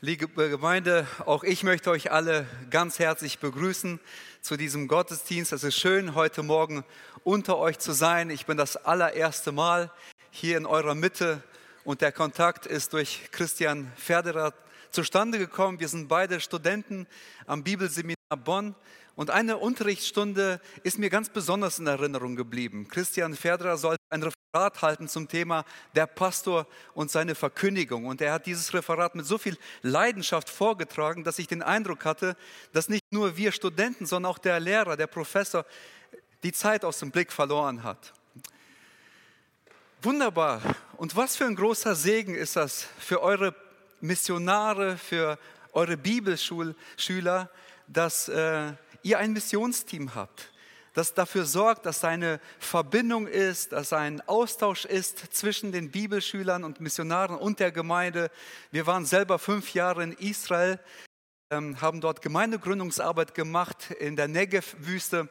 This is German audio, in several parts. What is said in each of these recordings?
Liebe Gemeinde, auch ich möchte euch alle ganz herzlich begrüßen zu diesem Gottesdienst. Es ist schön, heute Morgen unter euch zu sein. Ich bin das allererste Mal hier in eurer Mitte und der Kontakt ist durch Christian Ferderer zustande gekommen. Wir sind beide Studenten am Bibelseminar Bonn und eine Unterrichtsstunde ist mir ganz besonders in Erinnerung geblieben. Christian Ferderer sollte ein Referat halten zum Thema der Pastor und seine Verkündigung. Und er hat dieses Referat mit so viel Leidenschaft vorgetragen, dass ich den Eindruck hatte, dass nicht nur wir Studenten, sondern auch der Lehrer, der Professor die Zeit aus dem Blick verloren hat. Wunderbar. Und was für ein großer Segen ist das für eure Missionare, für eure Bibelschüler, dass äh, ihr ein Missionsteam habt, das dafür sorgt, dass eine Verbindung ist, dass ein Austausch ist zwischen den Bibelschülern und Missionaren und der Gemeinde. Wir waren selber fünf Jahre in Israel, ähm, haben dort Gemeindegründungsarbeit gemacht in der Negev-Wüste.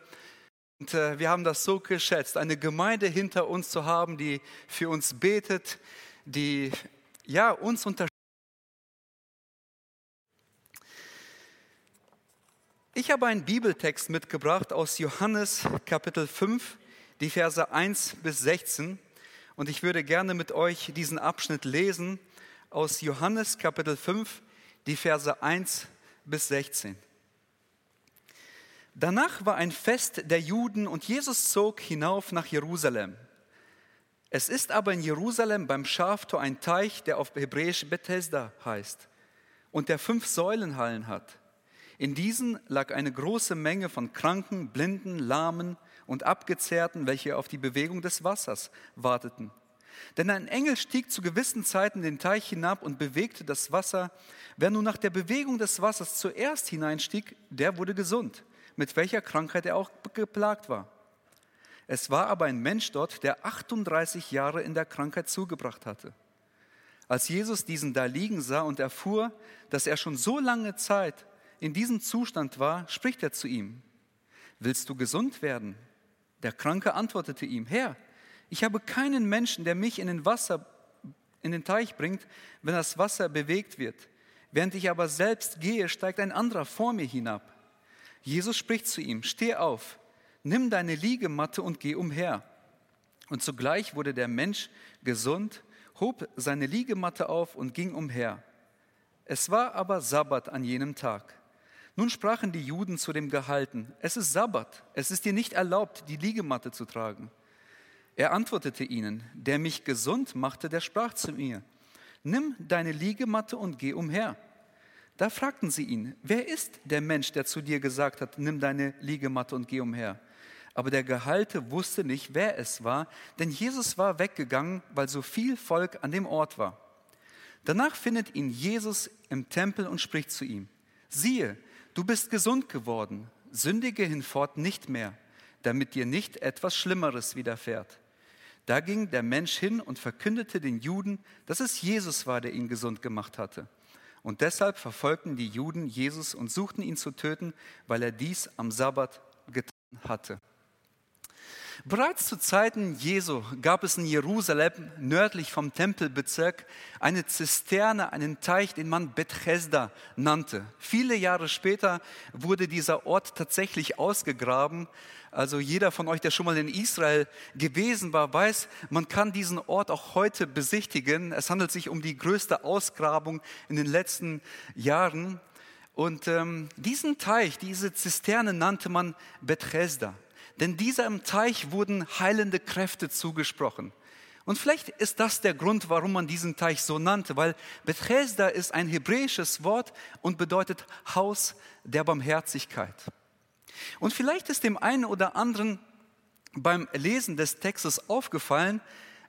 Und äh, wir haben das so geschätzt, eine Gemeinde hinter uns zu haben, die für uns betet, die ja, uns unterstützt Ich habe einen Bibeltext mitgebracht aus Johannes Kapitel 5, die Verse 1 bis 16. Und ich würde gerne mit euch diesen Abschnitt lesen aus Johannes Kapitel 5, die Verse 1 bis 16. Danach war ein Fest der Juden und Jesus zog hinauf nach Jerusalem. Es ist aber in Jerusalem beim Schaftor ein Teich, der auf Hebräisch Bethesda heißt und der fünf Säulenhallen hat. In diesen lag eine große Menge von Kranken, Blinden, Lahmen und Abgezehrten, welche auf die Bewegung des Wassers warteten. Denn ein Engel stieg zu gewissen Zeiten den Teich hinab und bewegte das Wasser. Wer nun nach der Bewegung des Wassers zuerst hineinstieg, der wurde gesund, mit welcher Krankheit er auch geplagt war. Es war aber ein Mensch dort, der 38 Jahre in der Krankheit zugebracht hatte. Als Jesus diesen da liegen sah und erfuhr, dass er schon so lange Zeit in diesem Zustand war, spricht er zu ihm, willst du gesund werden? Der Kranke antwortete ihm, Herr, ich habe keinen Menschen, der mich in den Wasser, in den Teich bringt, wenn das Wasser bewegt wird. Während ich aber selbst gehe, steigt ein anderer vor mir hinab. Jesus spricht zu ihm, steh auf, nimm deine Liegematte und geh umher. Und zugleich wurde der Mensch gesund, hob seine Liegematte auf und ging umher. Es war aber Sabbat an jenem Tag. Nun sprachen die Juden zu dem Gehalten, es ist Sabbat, es ist dir nicht erlaubt, die Liegematte zu tragen. Er antwortete ihnen, der mich gesund machte, der sprach zu mir, nimm deine Liegematte und geh umher. Da fragten sie ihn, wer ist der Mensch, der zu dir gesagt hat, nimm deine Liegematte und geh umher? Aber der Gehalte wusste nicht, wer es war, denn Jesus war weggegangen, weil so viel Volk an dem Ort war. Danach findet ihn Jesus im Tempel und spricht zu ihm, siehe, Du bist gesund geworden, sündige hinfort nicht mehr, damit dir nicht etwas Schlimmeres widerfährt. Da ging der Mensch hin und verkündete den Juden, dass es Jesus war, der ihn gesund gemacht hatte. Und deshalb verfolgten die Juden Jesus und suchten ihn zu töten, weil er dies am Sabbat getan hatte. Bereits zu Zeiten Jesu gab es in Jerusalem nördlich vom Tempelbezirk eine Zisterne, einen Teich, den man Bethesda nannte. Viele Jahre später wurde dieser Ort tatsächlich ausgegraben. Also jeder von euch, der schon mal in Israel gewesen war, weiß, man kann diesen Ort auch heute besichtigen. Es handelt sich um die größte Ausgrabung in den letzten Jahren. Und ähm, diesen Teich, diese Zisterne nannte man Bethesda. Denn diesem Teich wurden heilende Kräfte zugesprochen. Und vielleicht ist das der Grund, warum man diesen Teich so nannte, weil Bethesda ist ein hebräisches Wort und bedeutet Haus der Barmherzigkeit. Und vielleicht ist dem einen oder anderen beim Lesen des Textes aufgefallen,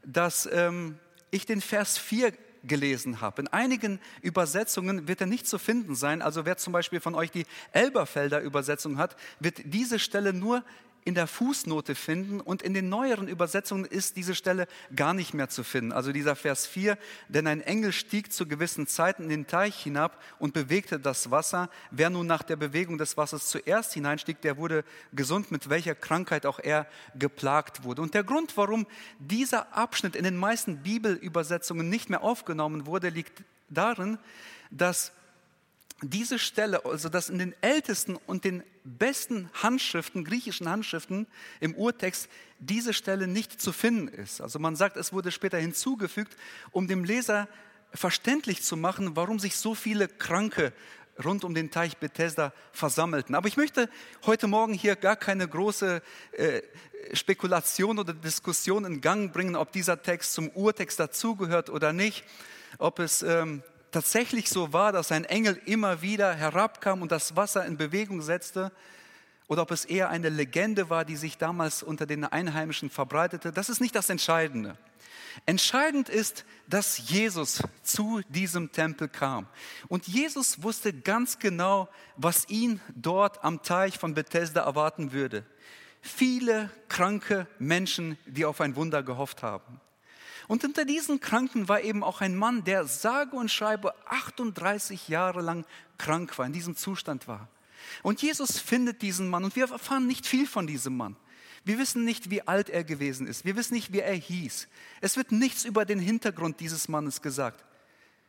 dass ähm, ich den Vers 4 gelesen habe. In einigen Übersetzungen wird er nicht zu finden sein. Also wer zum Beispiel von euch die Elberfelder Übersetzung hat, wird diese Stelle nur in der Fußnote finden und in den neueren Übersetzungen ist diese Stelle gar nicht mehr zu finden. Also dieser Vers 4, denn ein Engel stieg zu gewissen Zeiten in den Teich hinab und bewegte das Wasser. Wer nun nach der Bewegung des Wassers zuerst hineinstieg, der wurde gesund, mit welcher Krankheit auch er geplagt wurde. Und der Grund, warum dieser Abschnitt in den meisten Bibelübersetzungen nicht mehr aufgenommen wurde, liegt darin, dass diese Stelle, also dass in den ältesten und den besten Handschriften, griechischen Handschriften im Urtext, diese Stelle nicht zu finden ist. Also man sagt, es wurde später hinzugefügt, um dem Leser verständlich zu machen, warum sich so viele Kranke rund um den Teich Bethesda versammelten. Aber ich möchte heute Morgen hier gar keine große äh, Spekulation oder Diskussion in Gang bringen, ob dieser Text zum Urtext dazugehört oder nicht, ob es ähm, tatsächlich so war, dass ein Engel immer wieder herabkam und das Wasser in Bewegung setzte, oder ob es eher eine Legende war, die sich damals unter den Einheimischen verbreitete, das ist nicht das Entscheidende. Entscheidend ist, dass Jesus zu diesem Tempel kam. Und Jesus wusste ganz genau, was ihn dort am Teich von Bethesda erwarten würde. Viele kranke Menschen, die auf ein Wunder gehofft haben. Und unter diesen Kranken war eben auch ein Mann, der sage und schreibe 38 Jahre lang krank war, in diesem Zustand war. Und Jesus findet diesen Mann und wir erfahren nicht viel von diesem Mann. Wir wissen nicht, wie alt er gewesen ist. Wir wissen nicht, wie er hieß. Es wird nichts über den Hintergrund dieses Mannes gesagt.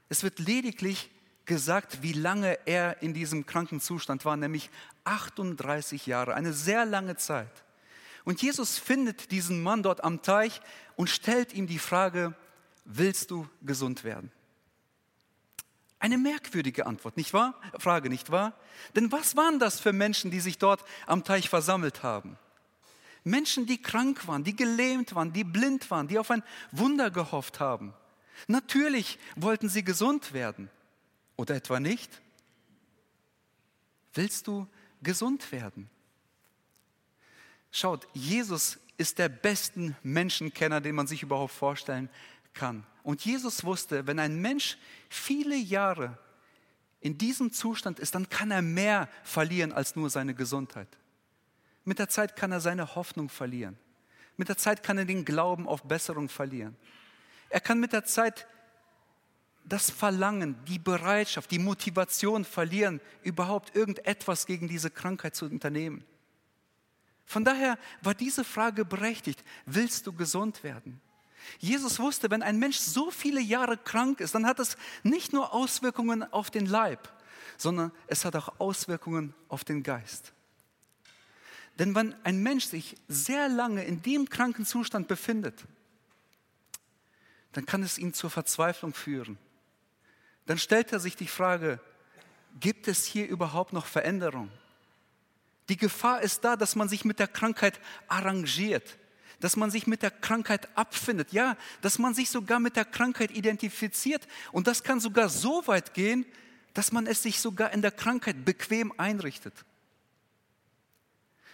Es wird lediglich gesagt, wie lange er in diesem kranken Zustand war, nämlich 38 Jahre, eine sehr lange Zeit. Und Jesus findet diesen Mann dort am Teich und stellt ihm die Frage, willst du gesund werden? Eine merkwürdige Antwort, nicht wahr? Frage, nicht wahr? Denn was waren das für Menschen, die sich dort am Teich versammelt haben? Menschen, die krank waren, die gelähmt waren, die blind waren, die auf ein Wunder gehofft haben. Natürlich wollten sie gesund werden. Oder etwa nicht? Willst du gesund werden? Schaut, Jesus ist der besten Menschenkenner, den man sich überhaupt vorstellen kann. Und Jesus wusste, wenn ein Mensch viele Jahre in diesem Zustand ist, dann kann er mehr verlieren als nur seine Gesundheit. Mit der Zeit kann er seine Hoffnung verlieren. Mit der Zeit kann er den Glauben auf Besserung verlieren. Er kann mit der Zeit das Verlangen, die Bereitschaft, die Motivation verlieren, überhaupt irgendetwas gegen diese Krankheit zu unternehmen. Von daher war diese Frage berechtigt, willst du gesund werden? Jesus wusste, wenn ein Mensch so viele Jahre krank ist, dann hat es nicht nur Auswirkungen auf den Leib, sondern es hat auch Auswirkungen auf den Geist. Denn wenn ein Mensch sich sehr lange in dem kranken Zustand befindet, dann kann es ihn zur Verzweiflung führen. Dann stellt er sich die Frage, gibt es hier überhaupt noch Veränderung? Die Gefahr ist da, dass man sich mit der Krankheit arrangiert, dass man sich mit der Krankheit abfindet, ja, dass man sich sogar mit der Krankheit identifiziert. Und das kann sogar so weit gehen, dass man es sich sogar in der Krankheit bequem einrichtet.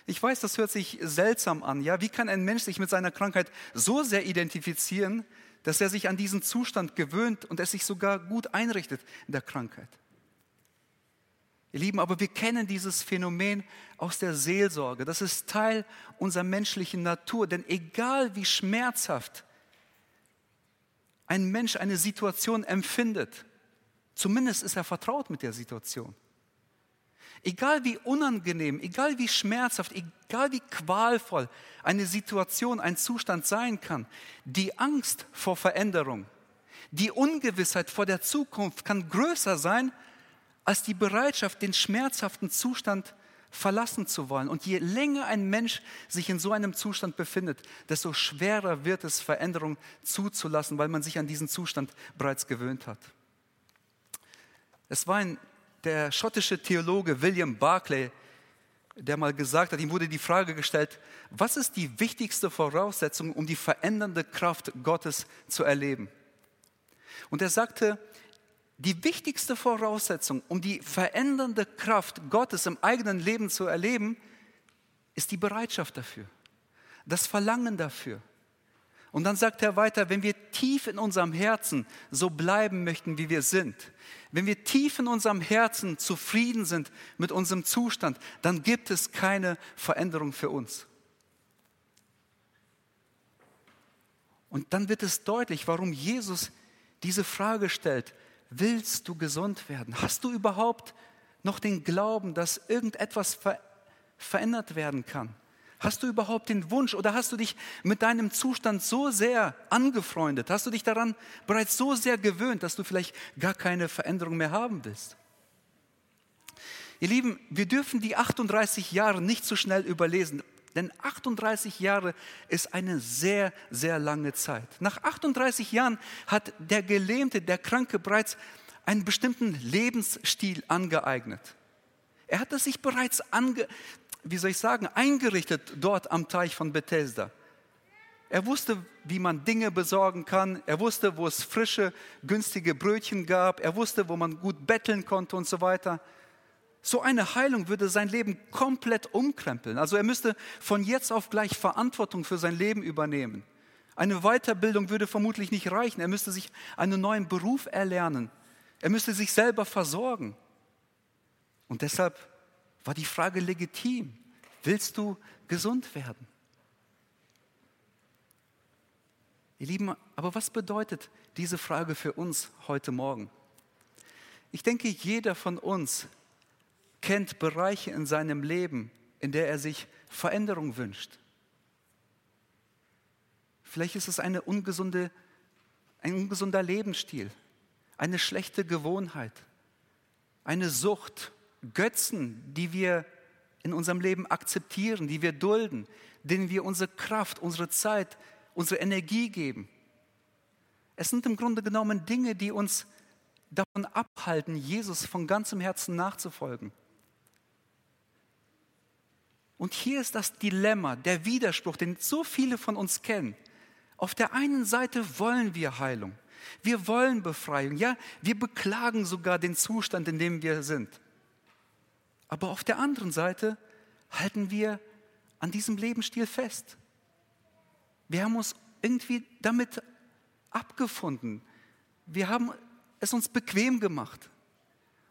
Ich weiß, das hört sich seltsam an. Ja, wie kann ein Mensch sich mit seiner Krankheit so sehr identifizieren, dass er sich an diesen Zustand gewöhnt und es sich sogar gut einrichtet in der Krankheit? Ihr Lieben, aber wir kennen dieses Phänomen aus der Seelsorge. Das ist Teil unserer menschlichen Natur. Denn egal wie schmerzhaft ein Mensch eine Situation empfindet, zumindest ist er vertraut mit der Situation. Egal wie unangenehm, egal wie schmerzhaft, egal wie qualvoll eine Situation, ein Zustand sein kann, die Angst vor Veränderung, die Ungewissheit vor der Zukunft kann größer sein als die Bereitschaft, den schmerzhaften Zustand verlassen zu wollen. Und je länger ein Mensch sich in so einem Zustand befindet, desto schwerer wird es, Veränderung zuzulassen, weil man sich an diesen Zustand bereits gewöhnt hat. Es war ein, der schottische Theologe William Barclay, der mal gesagt hat, ihm wurde die Frage gestellt, was ist die wichtigste Voraussetzung, um die verändernde Kraft Gottes zu erleben? Und er sagte, die wichtigste Voraussetzung, um die verändernde Kraft Gottes im eigenen Leben zu erleben, ist die Bereitschaft dafür, das Verlangen dafür. Und dann sagt er weiter, wenn wir tief in unserem Herzen so bleiben möchten, wie wir sind, wenn wir tief in unserem Herzen zufrieden sind mit unserem Zustand, dann gibt es keine Veränderung für uns. Und dann wird es deutlich, warum Jesus diese Frage stellt, Willst du gesund werden? Hast du überhaupt noch den Glauben, dass irgendetwas ver verändert werden kann? Hast du überhaupt den Wunsch oder hast du dich mit deinem Zustand so sehr angefreundet? Hast du dich daran bereits so sehr gewöhnt, dass du vielleicht gar keine Veränderung mehr haben willst? Ihr Lieben, wir dürfen die 38 Jahre nicht so schnell überlesen, denn 38 Jahre ist eine sehr, sehr lange Zeit. Nach 38 Jahren hat der Gelähmte, der Kranke bereits einen bestimmten Lebensstil angeeignet. Er hatte sich bereits ange, wie soll ich sagen, eingerichtet dort am Teich von Bethesda. Er wusste, wie man Dinge besorgen kann. Er wusste, wo es frische, günstige Brötchen gab. Er wusste, wo man gut betteln konnte und so weiter. So eine Heilung würde sein Leben komplett umkrempeln. Also er müsste von jetzt auf gleich Verantwortung für sein Leben übernehmen. Eine Weiterbildung würde vermutlich nicht reichen. Er müsste sich einen neuen Beruf erlernen. Er müsste sich selber versorgen. Und deshalb war die Frage legitim. Willst du gesund werden? Ihr Lieben, aber was bedeutet diese Frage für uns heute Morgen? Ich denke, jeder von uns kennt Bereiche in seinem Leben, in der er sich Veränderung wünscht. Vielleicht ist es eine ungesunde, ein ungesunder Lebensstil, eine schlechte Gewohnheit, eine Sucht, Götzen, die wir in unserem Leben akzeptieren, die wir dulden, denen wir unsere Kraft, unsere Zeit, unsere Energie geben. Es sind im Grunde genommen Dinge, die uns davon abhalten, Jesus von ganzem Herzen nachzufolgen. Und hier ist das Dilemma, der Widerspruch, den so viele von uns kennen. Auf der einen Seite wollen wir Heilung, wir wollen Befreiung, ja, wir beklagen sogar den Zustand, in dem wir sind. Aber auf der anderen Seite halten wir an diesem Lebensstil fest. Wir haben uns irgendwie damit abgefunden. Wir haben es uns bequem gemacht.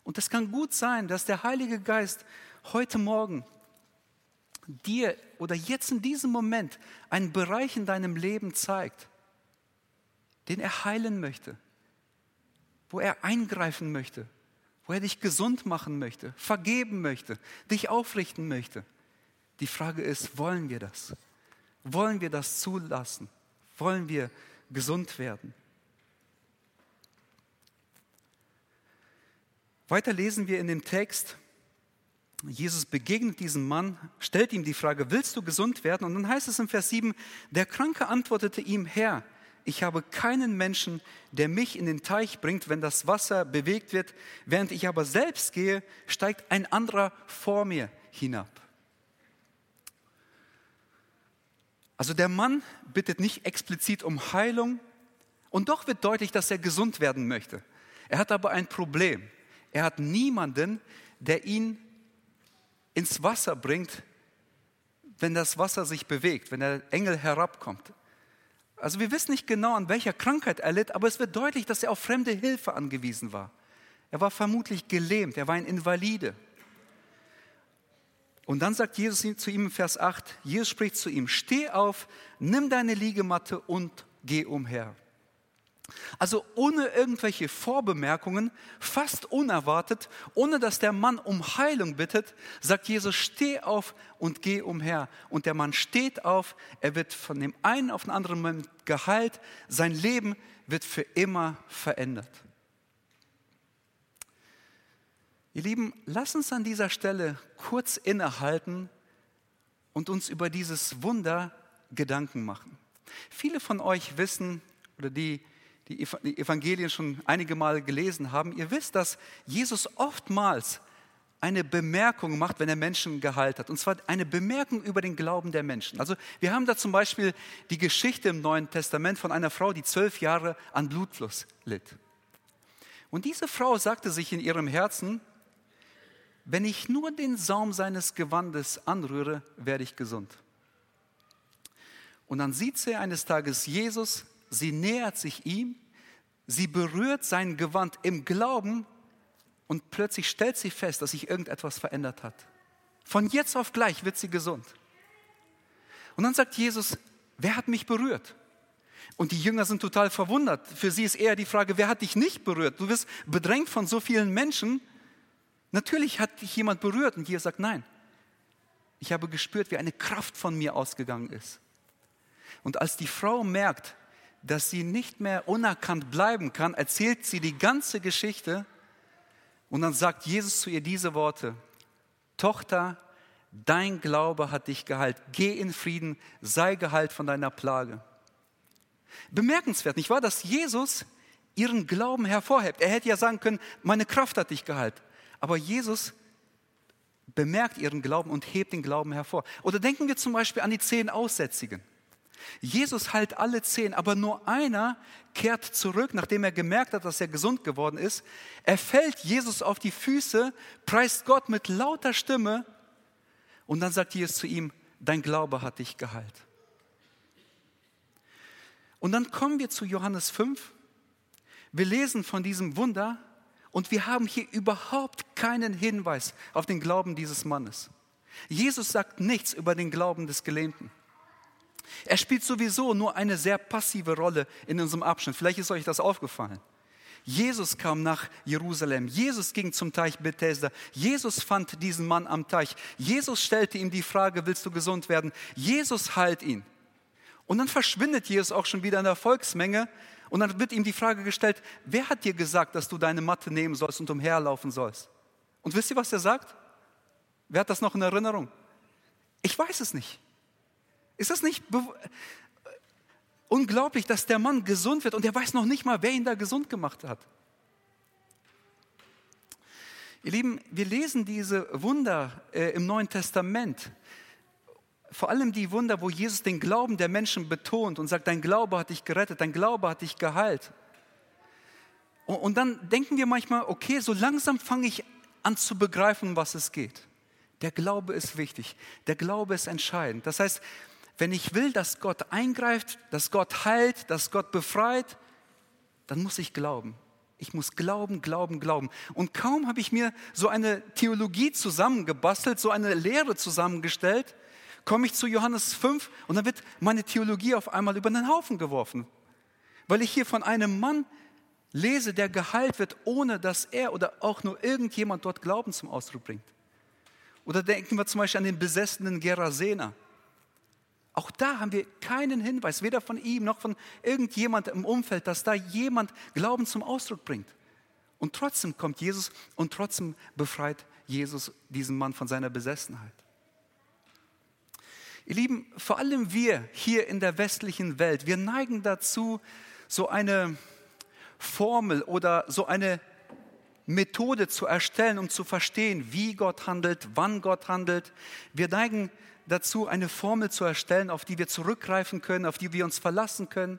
Und es kann gut sein, dass der Heilige Geist heute Morgen dir oder jetzt in diesem Moment einen Bereich in deinem Leben zeigt, den er heilen möchte, wo er eingreifen möchte, wo er dich gesund machen möchte, vergeben möchte, dich aufrichten möchte. Die Frage ist, wollen wir das? Wollen wir das zulassen? Wollen wir gesund werden? Weiter lesen wir in dem Text, Jesus begegnet diesem Mann, stellt ihm die Frage, willst du gesund werden? Und dann heißt es im Vers 7, der Kranke antwortete ihm, Herr, ich habe keinen Menschen, der mich in den Teich bringt, wenn das Wasser bewegt wird. Während ich aber selbst gehe, steigt ein anderer vor mir hinab. Also der Mann bittet nicht explizit um Heilung und doch wird deutlich, dass er gesund werden möchte. Er hat aber ein Problem. Er hat niemanden, der ihn ins Wasser bringt, wenn das Wasser sich bewegt, wenn der Engel herabkommt. Also wir wissen nicht genau, an welcher Krankheit er litt, aber es wird deutlich, dass er auf fremde Hilfe angewiesen war. Er war vermutlich gelähmt, er war ein Invalide. Und dann sagt Jesus zu ihm in Vers 8, Jesus spricht zu ihm, steh auf, nimm deine Liegematte und geh umher. Also ohne irgendwelche Vorbemerkungen, fast unerwartet, ohne dass der Mann um Heilung bittet, sagt Jesus, steh auf und geh umher. Und der Mann steht auf, er wird von dem einen auf den anderen Moment geheilt, sein Leben wird für immer verändert. Ihr Lieben, lass uns an dieser Stelle kurz innehalten und uns über dieses Wunder Gedanken machen. Viele von euch wissen, oder die die Evangelien schon einige Mal gelesen haben, ihr wisst, dass Jesus oftmals eine Bemerkung macht, wenn er Menschen geheilt hat. Und zwar eine Bemerkung über den Glauben der Menschen. Also wir haben da zum Beispiel die Geschichte im Neuen Testament von einer Frau, die zwölf Jahre an Blutfluss litt. Und diese Frau sagte sich in ihrem Herzen, wenn ich nur den Saum seines Gewandes anrühre, werde ich gesund. Und dann sieht sie eines Tages Jesus sie nähert sich ihm, sie berührt sein Gewand im Glauben und plötzlich stellt sie fest, dass sich irgendetwas verändert hat. Von jetzt auf gleich wird sie gesund. Und dann sagt Jesus, wer hat mich berührt? Und die Jünger sind total verwundert. Für sie ist eher die Frage, wer hat dich nicht berührt? Du wirst bedrängt von so vielen Menschen. Natürlich hat dich jemand berührt. Und Jesus sagt, nein. Ich habe gespürt, wie eine Kraft von mir ausgegangen ist. Und als die Frau merkt, dass sie nicht mehr unerkannt bleiben kann, erzählt sie die ganze Geschichte und dann sagt Jesus zu ihr diese Worte. Tochter, dein Glaube hat dich geheilt. Geh in Frieden, sei geheilt von deiner Plage. Bemerkenswert, nicht wahr, dass Jesus ihren Glauben hervorhebt. Er hätte ja sagen können, meine Kraft hat dich geheilt. Aber Jesus bemerkt ihren Glauben und hebt den Glauben hervor. Oder denken wir zum Beispiel an die zehn Aussätzigen. Jesus heilt alle zehn, aber nur einer kehrt zurück, nachdem er gemerkt hat, dass er gesund geworden ist. Er fällt Jesus auf die Füße, preist Gott mit lauter Stimme und dann sagt Jesus zu ihm, dein Glaube hat dich geheilt. Und dann kommen wir zu Johannes 5. Wir lesen von diesem Wunder und wir haben hier überhaupt keinen Hinweis auf den Glauben dieses Mannes. Jesus sagt nichts über den Glauben des Gelähmten. Er spielt sowieso nur eine sehr passive Rolle in unserem Abschnitt. Vielleicht ist euch das aufgefallen. Jesus kam nach Jerusalem. Jesus ging zum Teich Bethesda. Jesus fand diesen Mann am Teich. Jesus stellte ihm die Frage, willst du gesund werden? Jesus heilt ihn. Und dann verschwindet Jesus auch schon wieder in der Volksmenge und dann wird ihm die Frage gestellt, wer hat dir gesagt, dass du deine Matte nehmen sollst und umherlaufen sollst? Und wisst ihr, was er sagt? Wer hat das noch in Erinnerung? Ich weiß es nicht. Ist das nicht unglaublich, dass der Mann gesund wird und er weiß noch nicht mal, wer ihn da gesund gemacht hat? Ihr Lieben, wir lesen diese Wunder äh, im Neuen Testament vor allem die Wunder, wo Jesus den Glauben der Menschen betont und sagt, dein Glaube hat dich gerettet, dein Glaube hat dich geheilt. Und, und dann denken wir manchmal, okay, so langsam fange ich an zu begreifen, was es geht. Der Glaube ist wichtig, der Glaube ist entscheidend. Das heißt, wenn ich will, dass Gott eingreift, dass Gott heilt, dass Gott befreit, dann muss ich glauben. Ich muss glauben, glauben, glauben. Und kaum habe ich mir so eine Theologie zusammengebastelt, so eine Lehre zusammengestellt, komme ich zu Johannes 5 und dann wird meine Theologie auf einmal über den Haufen geworfen. Weil ich hier von einem Mann lese, der geheilt wird, ohne dass er oder auch nur irgendjemand dort Glauben zum Ausdruck bringt. Oder denken wir zum Beispiel an den besessenen Gerasener. Auch da haben wir keinen Hinweis, weder von ihm noch von irgendjemand im Umfeld, dass da jemand Glauben zum Ausdruck bringt. Und trotzdem kommt Jesus und trotzdem befreit Jesus diesen Mann von seiner Besessenheit. Ihr Lieben, vor allem wir hier in der westlichen Welt, wir neigen dazu, so eine Formel oder so eine Methode zu erstellen, um zu verstehen, wie Gott handelt, wann Gott handelt. Wir neigen dazu, eine Formel zu erstellen, auf die wir zurückgreifen können, auf die wir uns verlassen können,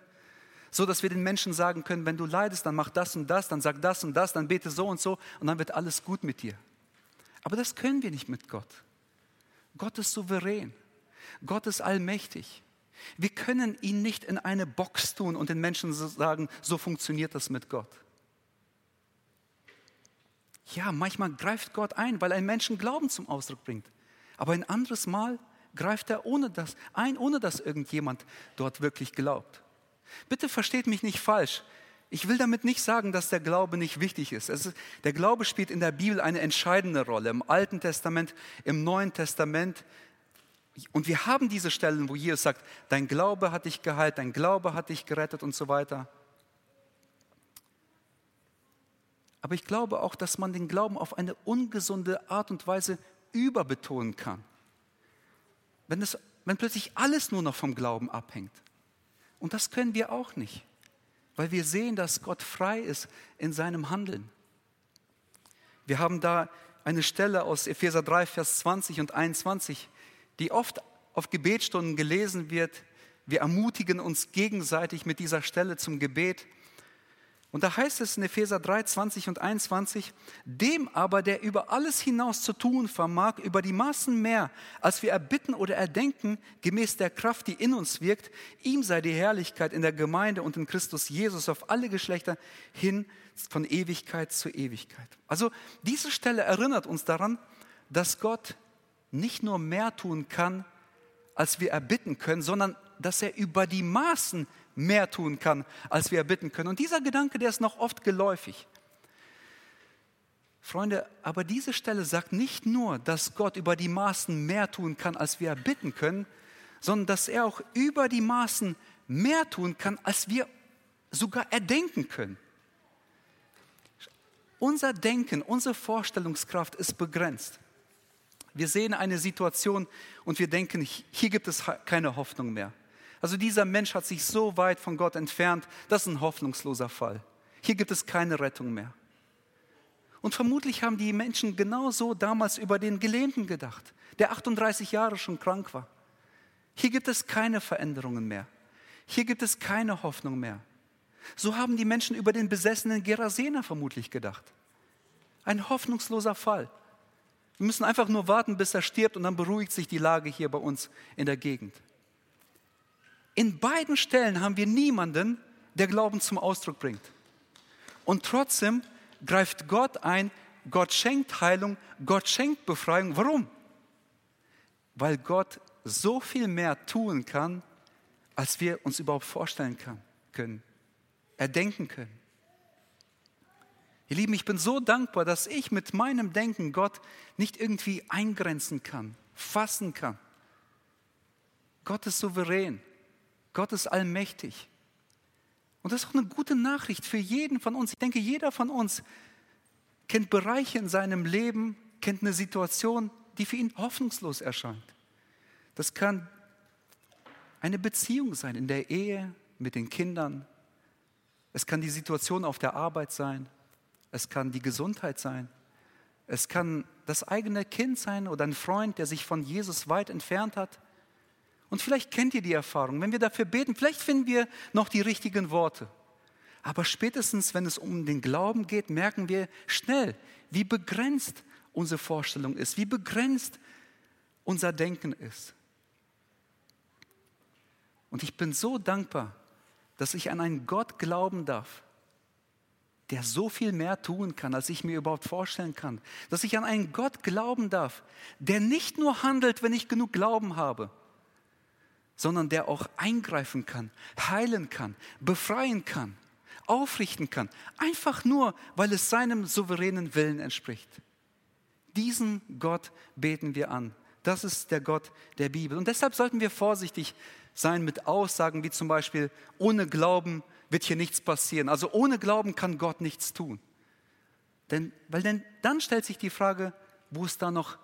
so dass wir den Menschen sagen können, wenn du leidest, dann mach das und das, dann sag das und das, dann bete so und so und dann wird alles gut mit dir. Aber das können wir nicht mit Gott. Gott ist souverän. Gott ist allmächtig. Wir können ihn nicht in eine Box tun und den Menschen sagen, so funktioniert das mit Gott. Ja, manchmal greift Gott ein, weil ein Menschen Glauben zum Ausdruck bringt. Aber ein anderes Mal greift er ohne das ein, ohne dass irgendjemand dort wirklich glaubt. Bitte versteht mich nicht falsch. Ich will damit nicht sagen, dass der Glaube nicht wichtig ist. ist. Der Glaube spielt in der Bibel eine entscheidende Rolle. Im Alten Testament, im Neuen Testament und wir haben diese Stellen, wo Jesus sagt, dein Glaube hat dich geheilt, dein Glaube hat dich gerettet und so weiter. Aber ich glaube auch, dass man den Glauben auf eine ungesunde Art und Weise überbetonen kann. Wenn, es, wenn plötzlich alles nur noch vom Glauben abhängt. Und das können wir auch nicht, weil wir sehen, dass Gott frei ist in seinem Handeln. Wir haben da eine Stelle aus Epheser 3, Vers 20 und 21 die oft auf Gebetsstunden gelesen wird. Wir ermutigen uns gegenseitig mit dieser Stelle zum Gebet. Und da heißt es in Epheser 3, 20 und 21, dem aber, der über alles hinaus zu tun vermag, über die Maßen mehr, als wir erbitten oder erdenken, gemäß der Kraft, die in uns wirkt, ihm sei die Herrlichkeit in der Gemeinde und in Christus Jesus auf alle Geschlechter hin von Ewigkeit zu Ewigkeit. Also diese Stelle erinnert uns daran, dass Gott nicht nur mehr tun kann, als wir erbitten können, sondern dass er über die Maßen mehr tun kann, als wir erbitten können. Und dieser Gedanke, der ist noch oft geläufig. Freunde, aber diese Stelle sagt nicht nur, dass Gott über die Maßen mehr tun kann, als wir erbitten können, sondern dass er auch über die Maßen mehr tun kann, als wir sogar erdenken können. Unser Denken, unsere Vorstellungskraft ist begrenzt. Wir sehen eine Situation und wir denken, hier gibt es keine Hoffnung mehr. Also dieser Mensch hat sich so weit von Gott entfernt, das ist ein hoffnungsloser Fall. Hier gibt es keine Rettung mehr. Und vermutlich haben die Menschen genauso damals über den Gelähmten gedacht, der 38 Jahre schon krank war. Hier gibt es keine Veränderungen mehr. Hier gibt es keine Hoffnung mehr. So haben die Menschen über den besessenen Gerasener vermutlich gedacht. Ein hoffnungsloser Fall. Wir müssen einfach nur warten, bis er stirbt und dann beruhigt sich die Lage hier bei uns in der Gegend. In beiden Stellen haben wir niemanden, der Glauben zum Ausdruck bringt. Und trotzdem greift Gott ein, Gott schenkt Heilung, Gott schenkt Befreiung. Warum? Weil Gott so viel mehr tun kann, als wir uns überhaupt vorstellen können, erdenken können. Ihr Lieben, ich bin so dankbar, dass ich mit meinem Denken Gott nicht irgendwie eingrenzen kann, fassen kann. Gott ist souverän. Gott ist allmächtig. Und das ist auch eine gute Nachricht für jeden von uns. Ich denke, jeder von uns kennt Bereiche in seinem Leben, kennt eine Situation, die für ihn hoffnungslos erscheint. Das kann eine Beziehung sein in der Ehe, mit den Kindern. Es kann die Situation auf der Arbeit sein. Es kann die Gesundheit sein. Es kann das eigene Kind sein oder ein Freund, der sich von Jesus weit entfernt hat. Und vielleicht kennt ihr die Erfahrung. Wenn wir dafür beten, vielleicht finden wir noch die richtigen Worte. Aber spätestens, wenn es um den Glauben geht, merken wir schnell, wie begrenzt unsere Vorstellung ist, wie begrenzt unser Denken ist. Und ich bin so dankbar, dass ich an einen Gott glauben darf, der so viel mehr tun kann, als ich mir überhaupt vorstellen kann. Dass ich an einen Gott glauben darf, der nicht nur handelt, wenn ich genug Glauben habe, sondern der auch eingreifen kann, heilen kann, befreien kann, aufrichten kann. Einfach nur, weil es seinem souveränen Willen entspricht. Diesen Gott beten wir an. Das ist der Gott der Bibel. Und deshalb sollten wir vorsichtig sein mit Aussagen wie zum Beispiel, ohne Glauben wird hier nichts passieren. Also ohne Glauben kann Gott nichts tun. Denn, weil denn, dann stellt sich die Frage, wo ist da noch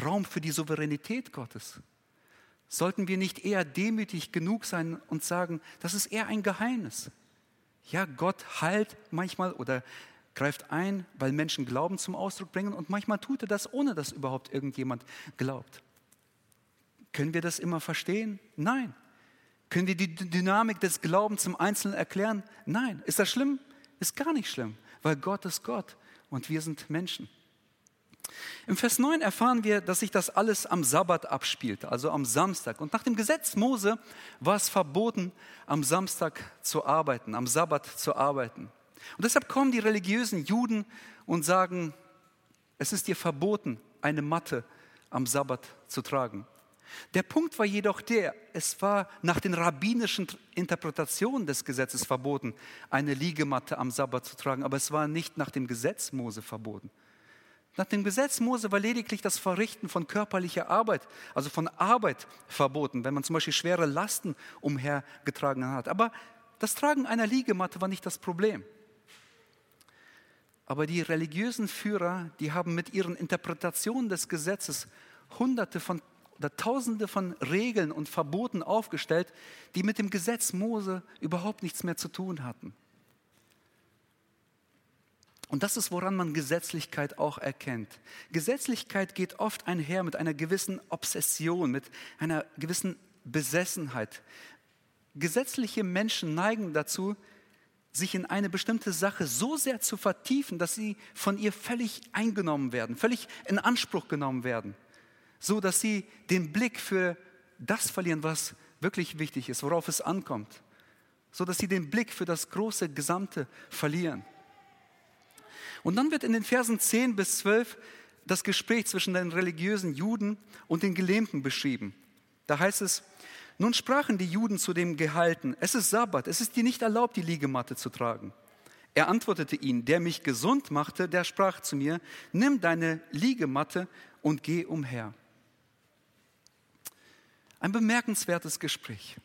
Raum für die Souveränität Gottes? Sollten wir nicht eher demütig genug sein und sagen, das ist eher ein Geheimnis? Ja, Gott heilt manchmal oder greift ein, weil Menschen Glauben zum Ausdruck bringen und manchmal tut er das, ohne dass überhaupt irgendjemand glaubt. Können wir das immer verstehen? Nein. Können wir die Dynamik des Glaubens zum Einzelnen erklären? Nein. Ist das schlimm? Ist gar nicht schlimm, weil Gott ist Gott und wir sind Menschen. Im Vers 9 erfahren wir, dass sich das alles am Sabbat abspielte, also am Samstag. Und nach dem Gesetz Mose war es verboten, am Samstag zu arbeiten, am Sabbat zu arbeiten. Und deshalb kommen die religiösen Juden und sagen, es ist dir verboten, eine Matte am Sabbat zu tragen. Der Punkt war jedoch der, es war nach den rabbinischen Interpretationen des Gesetzes verboten, eine Liegematte am Sabbat zu tragen, aber es war nicht nach dem Gesetz Mose verboten. Nach dem Gesetz Mose war lediglich das Verrichten von körperlicher Arbeit, also von Arbeit verboten, wenn man zum Beispiel schwere Lasten umhergetragen hat. Aber das Tragen einer Liegematte war nicht das Problem. Aber die religiösen Führer, die haben mit ihren Interpretationen des Gesetzes hunderte von oder tausende von Regeln und Verboten aufgestellt, die mit dem Gesetz Mose überhaupt nichts mehr zu tun hatten. Und das ist, woran man Gesetzlichkeit auch erkennt. Gesetzlichkeit geht oft einher mit einer gewissen Obsession, mit einer gewissen Besessenheit. Gesetzliche Menschen neigen dazu, sich in eine bestimmte Sache so sehr zu vertiefen, dass sie von ihr völlig eingenommen werden, völlig in Anspruch genommen werden so dass sie den Blick für das verlieren, was wirklich wichtig ist, worauf es ankommt, so dass sie den Blick für das große Gesamte verlieren. Und dann wird in den Versen 10 bis 12 das Gespräch zwischen den religiösen Juden und den Gelähmten beschrieben. Da heißt es, nun sprachen die Juden zu dem Gehalten, es ist Sabbat, es ist dir nicht erlaubt, die Liegematte zu tragen. Er antwortete ihnen, der mich gesund machte, der sprach zu mir, nimm deine Liegematte und geh umher. Ein bemerkenswertes Gespräch.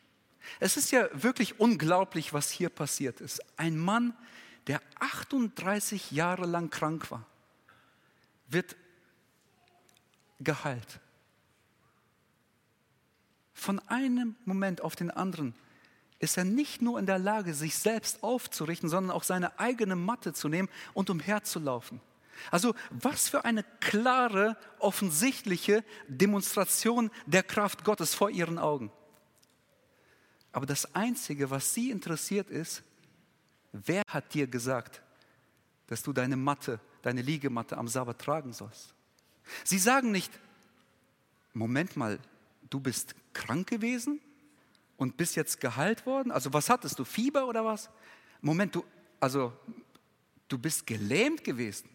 Es ist ja wirklich unglaublich, was hier passiert ist. Ein Mann, der 38 Jahre lang krank war, wird geheilt. Von einem Moment auf den anderen ist er nicht nur in der Lage, sich selbst aufzurichten, sondern auch seine eigene Matte zu nehmen und umherzulaufen. Also was für eine klare, offensichtliche Demonstration der Kraft Gottes vor ihren Augen. Aber das Einzige, was sie interessiert ist, wer hat dir gesagt, dass du deine Matte, deine Liegematte am Sabbat tragen sollst? Sie sagen nicht, Moment mal, du bist krank gewesen und bist jetzt geheilt worden? Also was hattest du, Fieber oder was? Moment, du, also du bist gelähmt gewesen.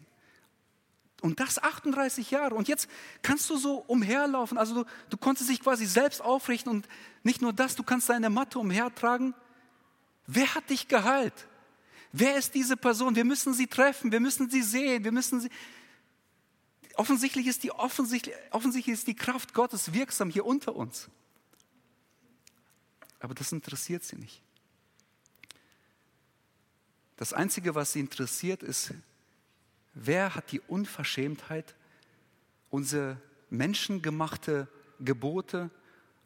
Und das 38 Jahre. Und jetzt kannst du so umherlaufen. Also du, du konntest dich quasi selbst aufrichten und nicht nur das, du kannst deine Matte umhertragen. Wer hat dich geheilt? Wer ist diese Person? Wir müssen sie treffen, wir müssen sie sehen, wir müssen sie. Offensichtlich ist die, offensichtlich, offensichtlich ist die Kraft Gottes wirksam hier unter uns. Aber das interessiert sie nicht. Das Einzige, was sie interessiert, ist, Wer hat die Unverschämtheit, unsere menschengemachte Gebote,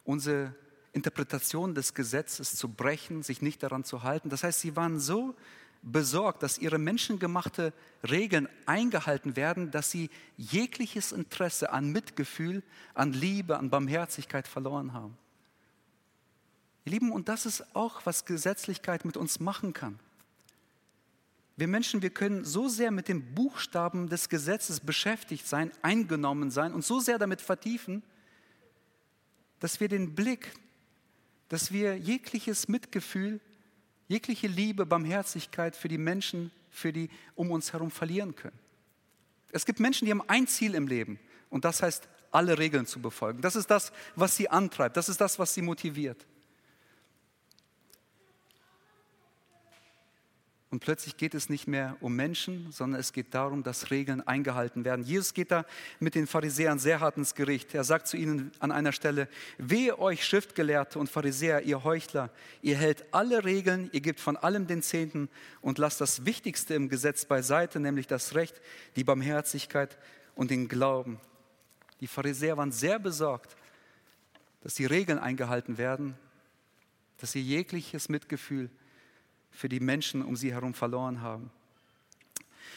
unsere Interpretation des Gesetzes zu brechen, sich nicht daran zu halten? Das heißt, sie waren so besorgt, dass ihre menschengemachte Regeln eingehalten werden, dass sie jegliches Interesse an Mitgefühl, an Liebe, an Barmherzigkeit verloren haben. Ihr Lieben, und das ist auch, was Gesetzlichkeit mit uns machen kann. Wir Menschen, wir können so sehr mit den Buchstaben des Gesetzes beschäftigt sein, eingenommen sein und so sehr damit vertiefen, dass wir den Blick, dass wir jegliches Mitgefühl, jegliche Liebe, Barmherzigkeit für die Menschen, für die um uns herum verlieren können. Es gibt Menschen, die haben ein Ziel im Leben und das heißt, alle Regeln zu befolgen. Das ist das, was sie antreibt, das ist das, was sie motiviert. Und plötzlich geht es nicht mehr um Menschen, sondern es geht darum, dass Regeln eingehalten werden. Jesus geht da mit den Pharisäern sehr hart ins Gericht. Er sagt zu ihnen an einer Stelle, wehe euch Schriftgelehrte und Pharisäer, ihr Heuchler, ihr hält alle Regeln, ihr gebt von allem den Zehnten und lasst das Wichtigste im Gesetz beiseite, nämlich das Recht, die Barmherzigkeit und den Glauben. Die Pharisäer waren sehr besorgt, dass die Regeln eingehalten werden, dass sie jegliches Mitgefühl für die Menschen um sie herum verloren haben.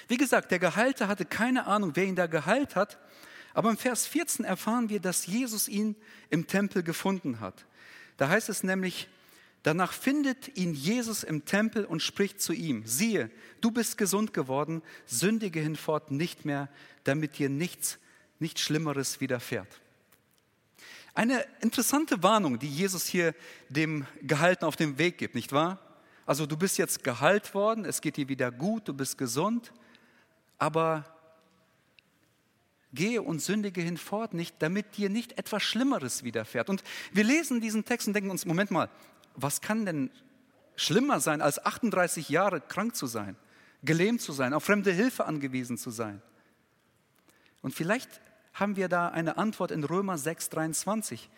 Wie gesagt, der Geheilte hatte keine Ahnung, wer ihn da geheilt hat, aber im Vers 14 erfahren wir, dass Jesus ihn im Tempel gefunden hat. Da heißt es nämlich, danach findet ihn Jesus im Tempel und spricht zu ihm, siehe, du bist gesund geworden, sündige hinfort nicht mehr, damit dir nichts, nichts Schlimmeres widerfährt. Eine interessante Warnung, die Jesus hier dem Gehalten auf den Weg gibt, nicht wahr? Also du bist jetzt geheilt worden, es geht dir wieder gut, du bist gesund, aber gehe und sündige hinfort nicht, damit dir nicht etwas Schlimmeres widerfährt. Und wir lesen diesen Text und denken uns, Moment mal, was kann denn schlimmer sein, als 38 Jahre krank zu sein, gelähmt zu sein, auf fremde Hilfe angewiesen zu sein? Und vielleicht haben wir da eine Antwort in Römer 6, 23,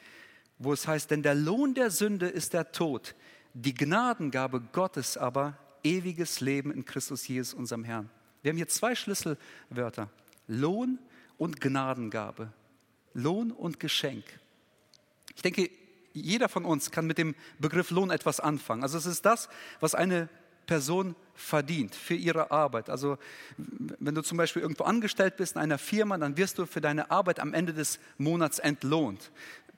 wo es heißt, denn der Lohn der Sünde ist der Tod. Die Gnadengabe Gottes aber ewiges Leben in Christus Jesus, unserem Herrn. Wir haben hier zwei Schlüsselwörter. Lohn und Gnadengabe. Lohn und Geschenk. Ich denke, jeder von uns kann mit dem Begriff Lohn etwas anfangen. Also es ist das, was eine Person verdient für ihre Arbeit. Also wenn du zum Beispiel irgendwo angestellt bist in einer Firma, dann wirst du für deine Arbeit am Ende des Monats entlohnt.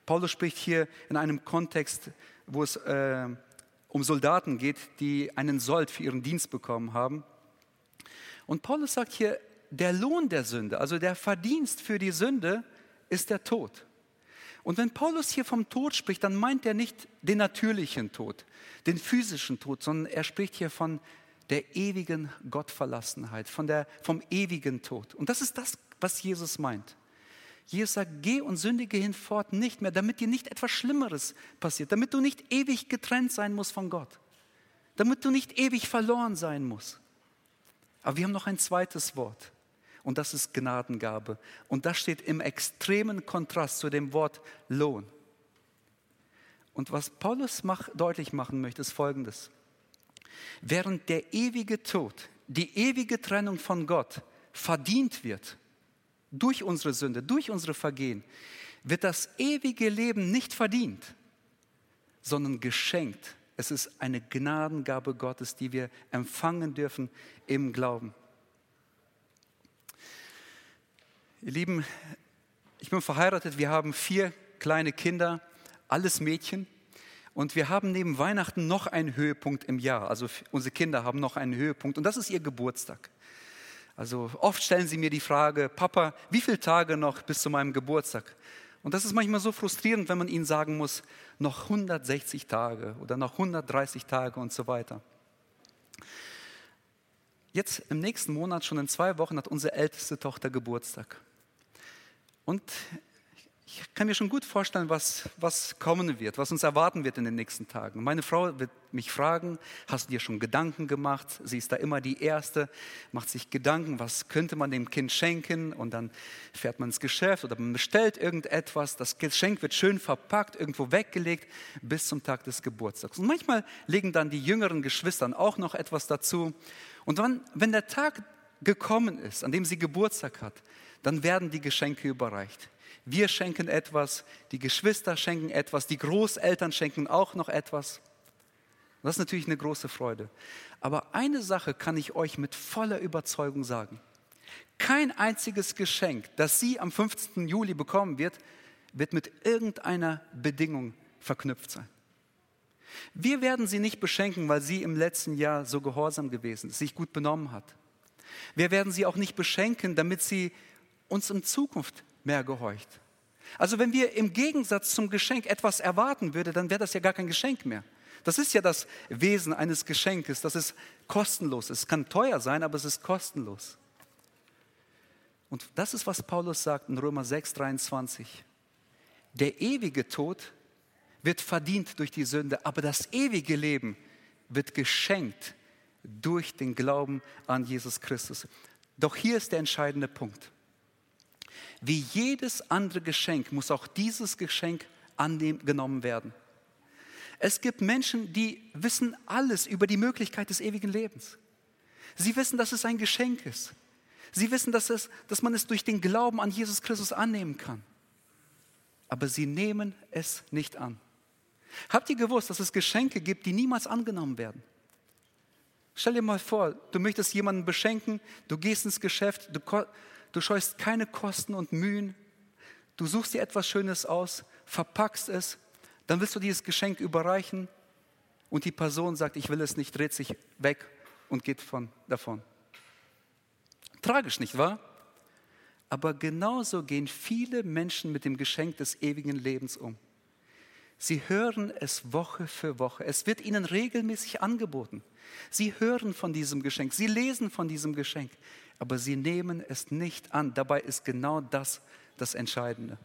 Paulus spricht hier in einem Kontext, wo es äh, um Soldaten geht, die einen Sold für ihren Dienst bekommen haben. Und Paulus sagt hier, der Lohn der Sünde, also der Verdienst für die Sünde, ist der Tod. Und wenn Paulus hier vom Tod spricht, dann meint er nicht den natürlichen Tod, den physischen Tod, sondern er spricht hier von der ewigen Gottverlassenheit, von der, vom ewigen Tod. Und das ist das, was Jesus meint. Jesus sagt, geh und sündige hinfort nicht mehr, damit dir nicht etwas Schlimmeres passiert, damit du nicht ewig getrennt sein musst von Gott, damit du nicht ewig verloren sein musst. Aber wir haben noch ein zweites Wort und das ist Gnadengabe. Und das steht im extremen Kontrast zu dem Wort Lohn. Und was Paulus mach, deutlich machen möchte, ist Folgendes. Während der ewige Tod, die ewige Trennung von Gott verdient wird, durch unsere Sünde, durch unsere Vergehen, wird das ewige Leben nicht verdient, sondern geschenkt. Es ist eine Gnadengabe Gottes, die wir empfangen dürfen im Glauben. Ihr Lieben, ich bin verheiratet, wir haben vier kleine Kinder, alles Mädchen. Und wir haben neben Weihnachten noch einen Höhepunkt im Jahr. Also unsere Kinder haben noch einen Höhepunkt und das ist ihr Geburtstag. Also oft stellen sie mir die Frage, Papa, wie viele Tage noch bis zu meinem Geburtstag? Und das ist manchmal so frustrierend, wenn man ihnen sagen muss, noch 160 Tage oder noch 130 Tage und so weiter. Jetzt im nächsten Monat, schon in zwei Wochen, hat unsere älteste Tochter Geburtstag. Und ich kann mir schon gut vorstellen, was, was kommen wird, was uns erwarten wird in den nächsten Tagen. Meine Frau wird mich fragen, hast du dir schon Gedanken gemacht? Sie ist da immer die Erste, macht sich Gedanken, was könnte man dem Kind schenken? Und dann fährt man ins Geschäft oder man bestellt irgendetwas. Das Geschenk wird schön verpackt, irgendwo weggelegt bis zum Tag des Geburtstags. Und manchmal legen dann die jüngeren Geschwister auch noch etwas dazu. Und dann, wenn der Tag gekommen ist, an dem sie Geburtstag hat, dann werden die Geschenke überreicht. Wir schenken etwas, die Geschwister schenken etwas, die Großeltern schenken auch noch etwas. Das ist natürlich eine große Freude. Aber eine Sache kann ich euch mit voller Überzeugung sagen. Kein einziges Geschenk, das sie am 15. Juli bekommen wird, wird mit irgendeiner Bedingung verknüpft sein. Wir werden sie nicht beschenken, weil sie im letzten Jahr so gehorsam gewesen ist, sich gut benommen hat. Wir werden sie auch nicht beschenken, damit sie uns in Zukunft mehr gehorcht. Also wenn wir im Gegensatz zum Geschenk etwas erwarten würden, dann wäre das ja gar kein Geschenk mehr. Das ist ja das Wesen eines Geschenkes, dass es kostenlos ist. Es kann teuer sein, aber es ist kostenlos. Und das ist, was Paulus sagt in Römer 6, 23. Der ewige Tod wird verdient durch die Sünde, aber das ewige Leben wird geschenkt durch den Glauben an Jesus Christus. Doch hier ist der entscheidende Punkt. Wie jedes andere Geschenk muss auch dieses Geschenk angenommen werden. Es gibt Menschen, die wissen alles über die Möglichkeit des ewigen Lebens. Sie wissen, dass es ein Geschenk ist. Sie wissen, dass, es, dass man es durch den Glauben an Jesus Christus annehmen kann. Aber sie nehmen es nicht an. Habt ihr gewusst, dass es Geschenke gibt, die niemals angenommen werden? Stell dir mal vor, du möchtest jemanden beschenken, du gehst ins Geschäft, du Du scheust keine Kosten und Mühen. Du suchst dir etwas Schönes aus, verpackst es, dann willst du dieses Geschenk überreichen und die Person sagt, ich will es nicht, dreht sich weg und geht von, davon. Tragisch, nicht wahr? Aber genauso gehen viele Menschen mit dem Geschenk des ewigen Lebens um. Sie hören es Woche für Woche. Es wird ihnen regelmäßig angeboten. Sie hören von diesem Geschenk. Sie lesen von diesem Geschenk aber sie nehmen es nicht an. Dabei ist genau das das Entscheidende.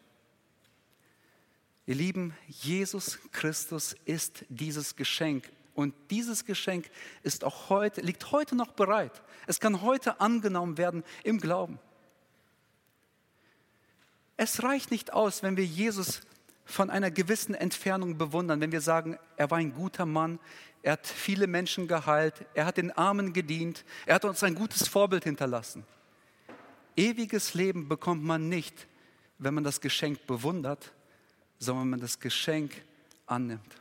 Ihr Lieben, Jesus Christus ist dieses Geschenk und dieses Geschenk ist auch heute, liegt heute noch bereit. Es kann heute angenommen werden im Glauben. Es reicht nicht aus, wenn wir Jesus von einer gewissen Entfernung bewundern, wenn wir sagen, er war ein guter Mann, er hat viele Menschen geheilt, er hat den Armen gedient, er hat uns ein gutes Vorbild hinterlassen. Ewiges Leben bekommt man nicht, wenn man das Geschenk bewundert, sondern wenn man das Geschenk annimmt.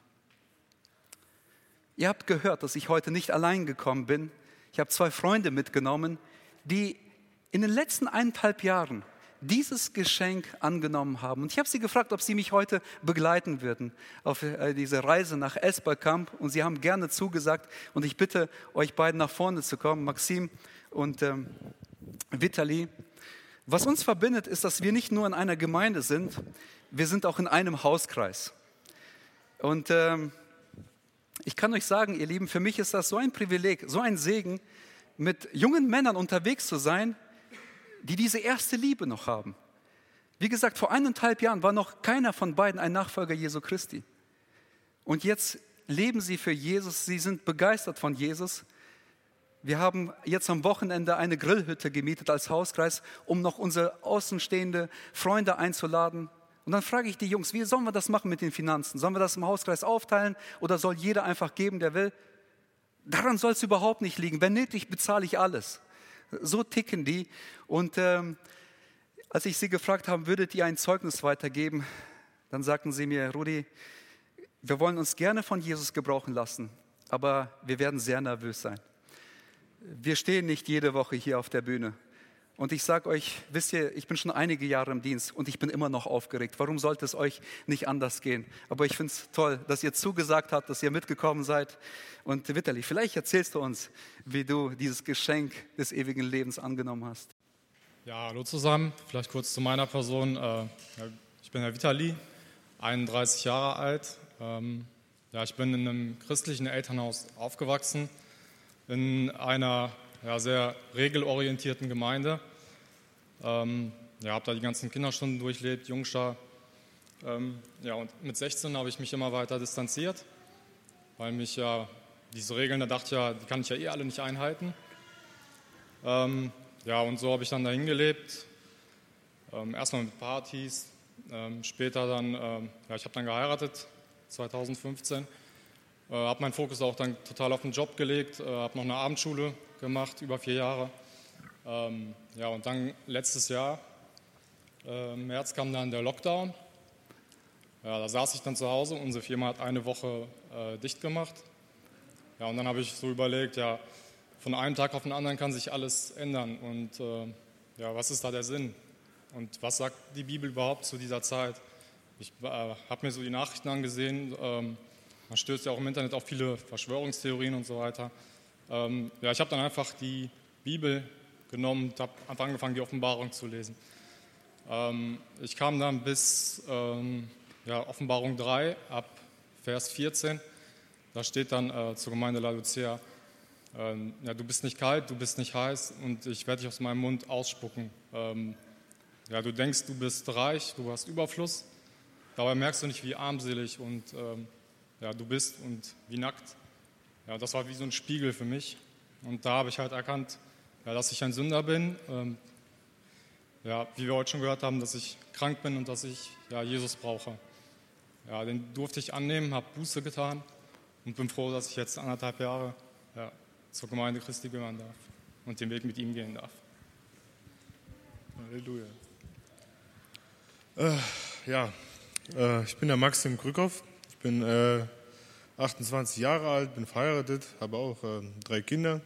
Ihr habt gehört, dass ich heute nicht allein gekommen bin. Ich habe zwei Freunde mitgenommen, die in den letzten eineinhalb Jahren dieses Geschenk angenommen haben. Und ich habe sie gefragt, ob sie mich heute begleiten würden auf äh, diese Reise nach Esberkamp. Und sie haben gerne zugesagt. Und ich bitte euch beiden nach vorne zu kommen, Maxim und ähm, Vitali. Was uns verbindet, ist, dass wir nicht nur in einer Gemeinde sind, wir sind auch in einem Hauskreis. Und ähm, ich kann euch sagen, ihr Lieben, für mich ist das so ein Privileg, so ein Segen, mit jungen Männern unterwegs zu sein, die diese erste Liebe noch haben. Wie gesagt, vor eineinhalb Jahren war noch keiner von beiden ein Nachfolger Jesu Christi. Und jetzt leben sie für Jesus, sie sind begeistert von Jesus. Wir haben jetzt am Wochenende eine Grillhütte gemietet als Hauskreis, um noch unsere außenstehende Freunde einzuladen. Und dann frage ich die Jungs, wie sollen wir das machen mit den Finanzen? Sollen wir das im Hauskreis aufteilen oder soll jeder einfach geben, der will? Daran soll es überhaupt nicht liegen. Wenn nötig, bezahle ich alles. So ticken die. Und ähm, Als ich sie gefragt habe, würdet ihr ein Zeugnis weitergeben, dann sagten sie mir, Rudi, wir wollen uns gerne von Jesus gebrauchen lassen, aber wir werden sehr nervös sein. Wir stehen nicht jede Woche hier auf der Bühne. Und ich sage euch, wisst ihr, ich bin schon einige Jahre im Dienst und ich bin immer noch aufgeregt. Warum sollte es euch nicht anders gehen? Aber ich finde es toll, dass ihr zugesagt habt, dass ihr mitgekommen seid. Und Vitali, vielleicht erzählst du uns, wie du dieses Geschenk des ewigen Lebens angenommen hast. Ja, hallo zusammen. Vielleicht kurz zu meiner Person. Äh, ich bin Herr Vitali, 31 Jahre alt. Ähm, ja, ich bin in einem christlichen Elternhaus aufgewachsen, in einer ja, sehr regelorientierten Gemeinde. Ähm, ja, habe da die ganzen Kinderstunden durchlebt, Jungschar. Ähm, ja, und mit 16 habe ich mich immer weiter distanziert, weil mich ja diese Regeln, da dachte ich ja, die kann ich ja eh alle nicht einhalten. Ähm, ja, und so habe ich dann dahin gelebt. Ähm, erstmal mit Partys, ähm, später dann, ähm, ja, ich habe dann geheiratet, 2015. Äh, habe meinen Fokus auch dann total auf den Job gelegt, äh, habe noch eine Abendschule gemacht, über vier Jahre. Ähm, ja, und dann letztes Jahr, äh, im März kam dann der Lockdown. Ja, da saß ich dann zu Hause, unsere Firma hat eine Woche äh, dicht gemacht. Ja, und dann habe ich so überlegt, ja, von einem Tag auf den anderen kann sich alles ändern. Und äh, ja, was ist da der Sinn? Und was sagt die Bibel überhaupt zu dieser Zeit? Ich äh, habe mir so die Nachrichten angesehen. Ähm, man stößt ja auch im Internet auf viele Verschwörungstheorien und so weiter. Ähm, ja, ich habe dann einfach die Bibel genommen und habe angefangen, die Offenbarung zu lesen. Ähm, ich kam dann bis ähm, ja, Offenbarung 3 ab Vers 14. Da steht dann äh, zur Gemeinde Laodicea, äh, ja, du bist nicht kalt, du bist nicht heiß und ich werde dich aus meinem Mund ausspucken. Ähm, ja, du denkst, du bist reich, du hast Überfluss, dabei merkst du nicht, wie armselig und ähm, ja, du bist und wie nackt. Ja, das war wie so ein Spiegel für mich. Und da habe ich halt erkannt, ja, dass ich ein Sünder bin. Ähm, ja, wie wir heute schon gehört haben, dass ich krank bin und dass ich ja, Jesus brauche. Ja, den durfte ich annehmen, habe Buße getan und bin froh, dass ich jetzt anderthalb Jahre ja, zur Gemeinde Christi gehören darf und den Weg mit ihm gehen darf. Halleluja. Äh, ja, äh, ich bin der Maxim Krückhoff. Ich bin äh, 28 Jahre alt, bin verheiratet, habe auch äh, drei Kinder.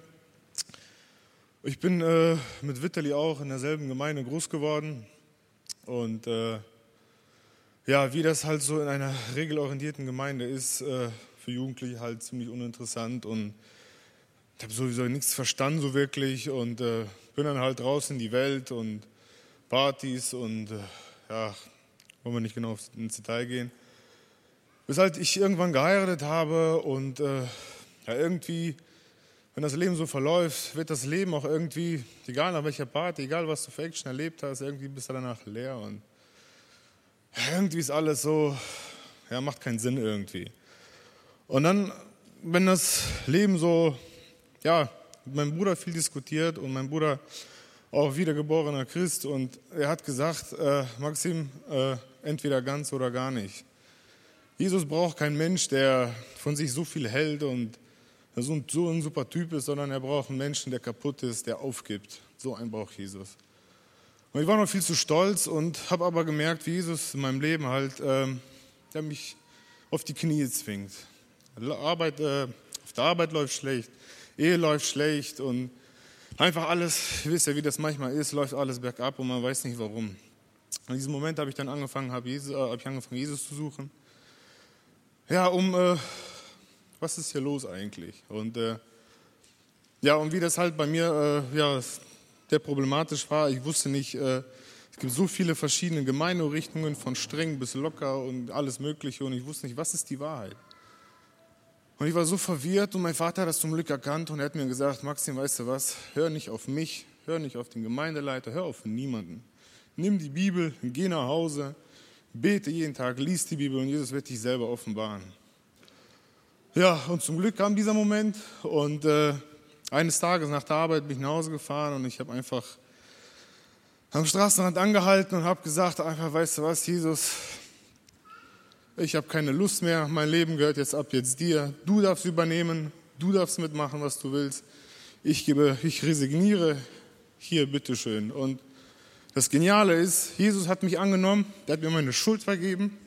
Ich bin äh, mit Vitali auch in derselben Gemeinde groß geworden. Und äh, ja, wie das halt so in einer regelorientierten Gemeinde ist, äh, für Jugendliche halt ziemlich uninteressant. Und ich habe sowieso nichts verstanden so wirklich und äh, bin dann halt draußen in die Welt und Partys und äh, ja, wollen wir nicht genau ins Detail gehen. Bis halt ich irgendwann geheiratet habe und äh, ja, irgendwie, wenn das Leben so verläuft, wird das Leben auch irgendwie, egal nach welcher Party, egal was du für Action erlebt hast, irgendwie bist du danach leer und irgendwie ist alles so, ja, macht keinen Sinn irgendwie. Und dann, wenn das Leben so, ja, meinem Bruder viel diskutiert und mein Bruder auch wiedergeborener Christ und er hat gesagt, äh, Maxim, äh, entweder ganz oder gar nicht. Jesus braucht keinen Mensch, der von sich so viel hält und so ein, super Typ ist, sondern er braucht einen Menschen, der kaputt ist, der aufgibt. So einen braucht Jesus. Und ich war noch viel zu stolz und habe aber gemerkt, wie Jesus in meinem Leben halt, ähm, der mich auf die Knie zwingt. Arbeit, äh, auf der Arbeit läuft schlecht, Ehe läuft schlecht und einfach alles, ihr wisst ja, wie das manchmal ist, läuft alles bergab und man weiß nicht warum. In diesem Moment habe ich dann angefangen, habe äh, hab ich angefangen, Jesus zu suchen. Ja, um, äh, was ist hier los eigentlich? Und äh, ja, und wie das halt bei mir, äh, ja, der problematisch war, ich wusste nicht, äh, es gibt so viele verschiedene Gemeinderichtungen, von streng bis locker und alles Mögliche, und ich wusste nicht, was ist die Wahrheit? Und ich war so verwirrt und mein Vater hat das zum Glück erkannt und er hat mir gesagt, Maxim, weißt du was, hör nicht auf mich, hör nicht auf den Gemeindeleiter, hör auf niemanden. Nimm die Bibel, geh nach Hause, Bete jeden Tag, lies die Bibel und Jesus wird dich selber offenbaren. Ja, und zum Glück kam dieser Moment und äh, eines Tages nach der Arbeit bin ich nach Hause gefahren und ich habe einfach am Straßenrand angehalten und habe gesagt, einfach, weißt du was, Jesus, ich habe keine Lust mehr, mein Leben gehört jetzt ab jetzt dir, du darfst übernehmen, du darfst mitmachen, was du willst, ich gebe, ich resigniere, hier, bitteschön. Und Das Geniale ist, Jesus hat mich angenommen, der hat mir meine Schuld vergeben.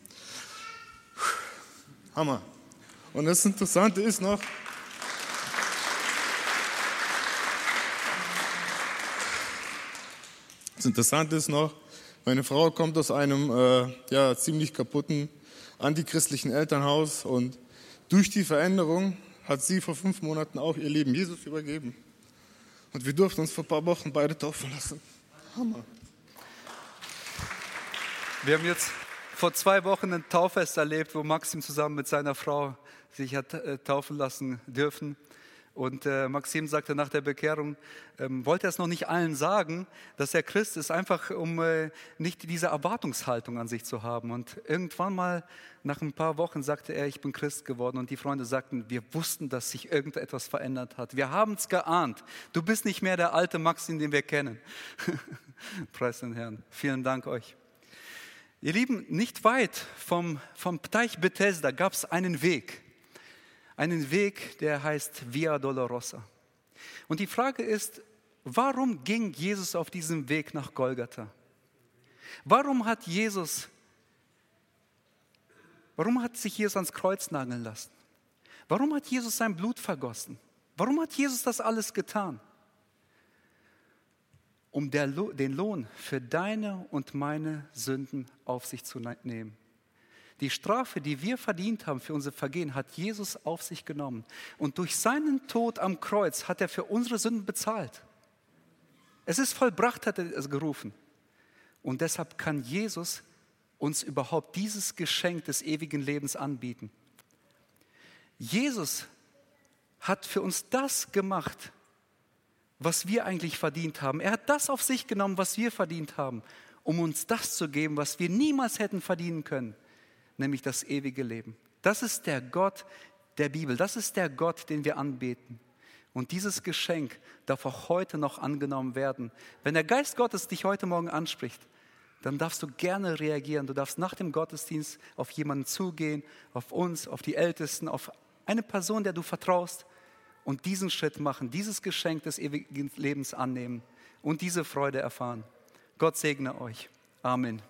Hammer. Und das Interessante ist noch, das Interessante ist noch, meine Frau kommt aus einem äh, ja, ziemlich kaputten antichristlichen Elternhaus und durch die Veränderung hat sie vor fünf Monaten auch ihr Leben Jesus übergeben. Und wir durften uns vor ein paar Wochen beide taufen lassen. Hammer. Wir haben jetzt vor zwei Wochen ein Tauffest erlebt, wo Maxim zusammen mit seiner Frau sich hat äh, taufen lassen dürfen. Und äh, Maxim sagte nach der Bekehrung, ähm, wollte er es noch nicht allen sagen, dass er Christ ist, einfach um äh, nicht diese Erwartungshaltung an sich zu haben. Und irgendwann mal, nach ein paar Wochen, sagte er, ich bin Christ geworden. Und die Freunde sagten, wir wussten, dass sich irgendetwas verändert hat. Wir haben es geahnt. Du bist nicht mehr der alte Maxim, den wir kennen. Preis den Herrn. Vielen Dank euch. Ihr Lieben, nicht weit vom, vom Teich Bethesda gab es einen Weg einen Weg, der heißt Via Dolorosa. Und die Frage ist, warum ging Jesus auf diesem Weg nach Golgatha? Warum hat Jesus, warum hat sich Jesus ans Kreuz nageln lassen? Warum hat Jesus sein Blut vergossen? Warum hat Jesus das alles getan? Um den Lohn für deine und meine Sünden auf sich zu nehmen. Die Strafe, die wir verdient haben für unser Vergehen, hat Jesus auf sich genommen. Und durch seinen Tod am Kreuz hat er für unsere Sünden bezahlt. Es ist vollbracht, hat er es gerufen. Und deshalb kann Jesus uns überhaupt dieses Geschenk des ewigen Lebens anbieten. Jesus hat für uns das gemacht, was wir eigentlich verdient haben. Er hat das auf sich genommen, was wir verdient haben, um uns das zu geben, was wir niemals hätten verdienen können nämlich das ewige Leben. Das ist der Gott der Bibel, das ist der Gott, den wir anbeten. Und dieses Geschenk darf auch heute noch angenommen werden. Wenn der Geist Gottes dich heute Morgen anspricht, dann darfst du gerne reagieren. Du darfst nach dem Gottesdienst auf jemanden zugehen, auf uns, auf die Ältesten, auf eine Person, der du vertraust und diesen Schritt machen, dieses Geschenk des ewigen Lebens annehmen und diese Freude erfahren. Gott segne euch. Amen.